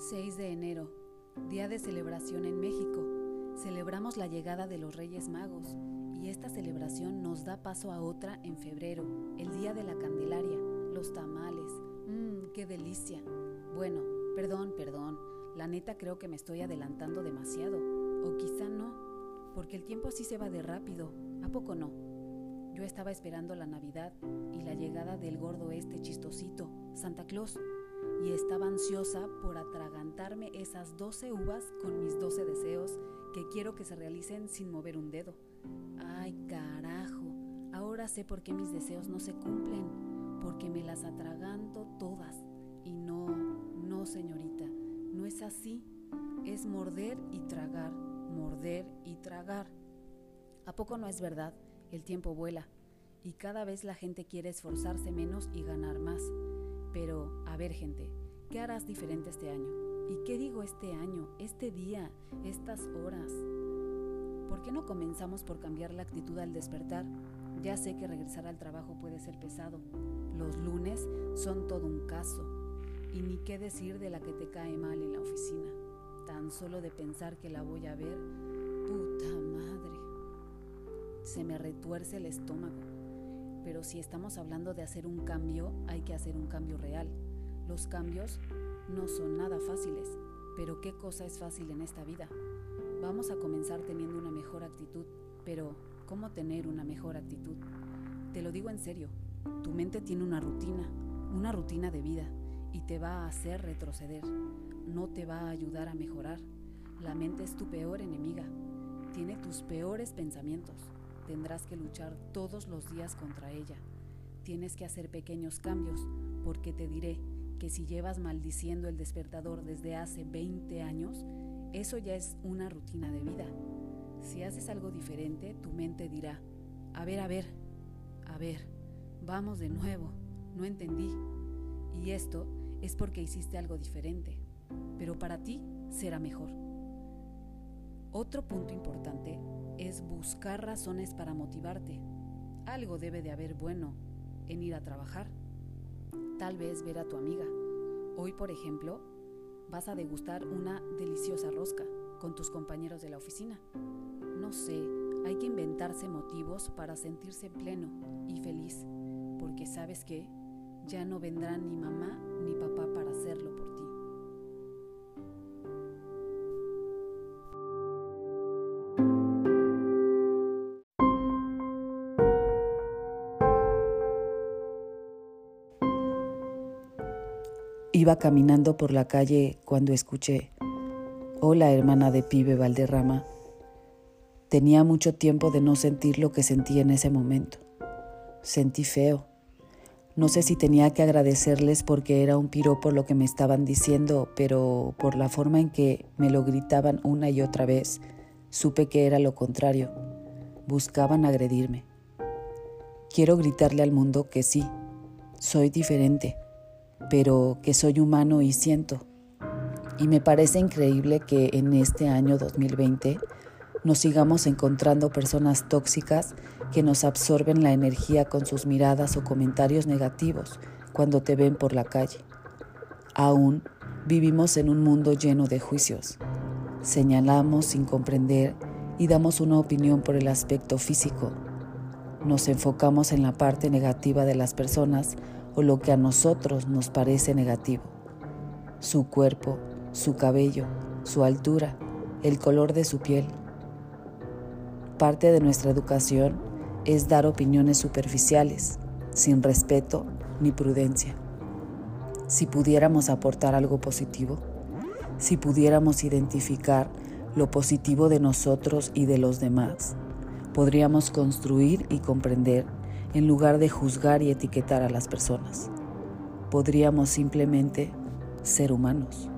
6 de enero, día de celebración en México. Celebramos la llegada de los Reyes Magos y esta celebración nos da paso a otra en febrero, el día de la Candelaria, los tamales. Mmm, qué delicia. Bueno, perdón, perdón. La neta creo que me estoy adelantando demasiado. O quizá no, porque el tiempo así se va de rápido. ¿A poco no? Yo estaba esperando la Navidad y la llegada del gordo este chistosito, Santa Claus y estaba ansiosa por atragantarme esas 12 uvas con mis 12 deseos que quiero que se realicen sin mover un dedo. Ay, carajo, ahora sé por qué mis deseos no se cumplen, porque me las atraganto todas. Y no, no, señorita, no es así. Es morder y tragar, morder y tragar. ¿A poco no es verdad? El tiempo vuela y cada vez la gente quiere esforzarse menos y ganar más. Pero, a ver gente, ¿qué harás diferente este año? ¿Y qué digo este año, este día, estas horas? ¿Por qué no comenzamos por cambiar la actitud al despertar? Ya sé que regresar al trabajo puede ser pesado. Los lunes son todo un caso. Y ni qué decir de la que te cae mal en la oficina. Tan solo de pensar que la voy a ver, puta madre. Se me retuerce el estómago pero si estamos hablando de hacer un cambio, hay que hacer un cambio real. Los cambios no son nada fáciles, pero ¿qué cosa es fácil en esta vida? Vamos a comenzar teniendo una mejor actitud, pero ¿cómo tener una mejor actitud? Te lo digo en serio, tu mente tiene una rutina, una rutina de vida, y te va a hacer retroceder, no te va a ayudar a mejorar. La mente es tu peor enemiga, tiene tus peores pensamientos tendrás que luchar todos los días contra ella. Tienes que hacer pequeños cambios, porque te diré que si llevas maldiciendo el despertador desde hace 20 años, eso ya es una rutina de vida. Si haces algo diferente, tu mente dirá, a ver, a ver, a ver, vamos de nuevo, no entendí. Y esto es porque hiciste algo diferente, pero para ti será mejor. Otro punto importante es buscar razones para motivarte. Algo debe de haber bueno en ir a trabajar. Tal vez ver a tu amiga. Hoy, por ejemplo, vas a degustar una deliciosa rosca con tus compañeros de la oficina. No sé, hay que inventarse motivos para sentirse pleno y feliz, porque sabes que ya no vendrán ni mamá ni papá para hacerlo por ti. Iba caminando por la calle cuando escuché, Hola hermana de pibe Valderrama. Tenía mucho tiempo de no sentir lo que sentí en ese momento. Sentí feo. No sé si tenía que agradecerles porque era un piropo lo que me estaban diciendo, pero por la forma en que me lo gritaban una y otra vez, supe que era lo contrario. Buscaban agredirme. Quiero gritarle al mundo que sí, soy diferente pero que soy humano y siento. Y me parece increíble que en este año 2020 nos sigamos encontrando personas tóxicas que nos absorben la energía con sus miradas o comentarios negativos cuando te ven por la calle. Aún vivimos en un mundo lleno de juicios. Señalamos sin comprender y damos una opinión por el aspecto físico. Nos enfocamos en la parte negativa de las personas o lo que a nosotros nos parece negativo. Su cuerpo, su cabello, su altura, el color de su piel. Parte de nuestra educación es dar opiniones superficiales, sin respeto ni prudencia. Si pudiéramos aportar algo positivo, si pudiéramos identificar lo positivo de nosotros y de los demás, podríamos construir y comprender en lugar de juzgar y etiquetar a las personas. Podríamos simplemente ser humanos.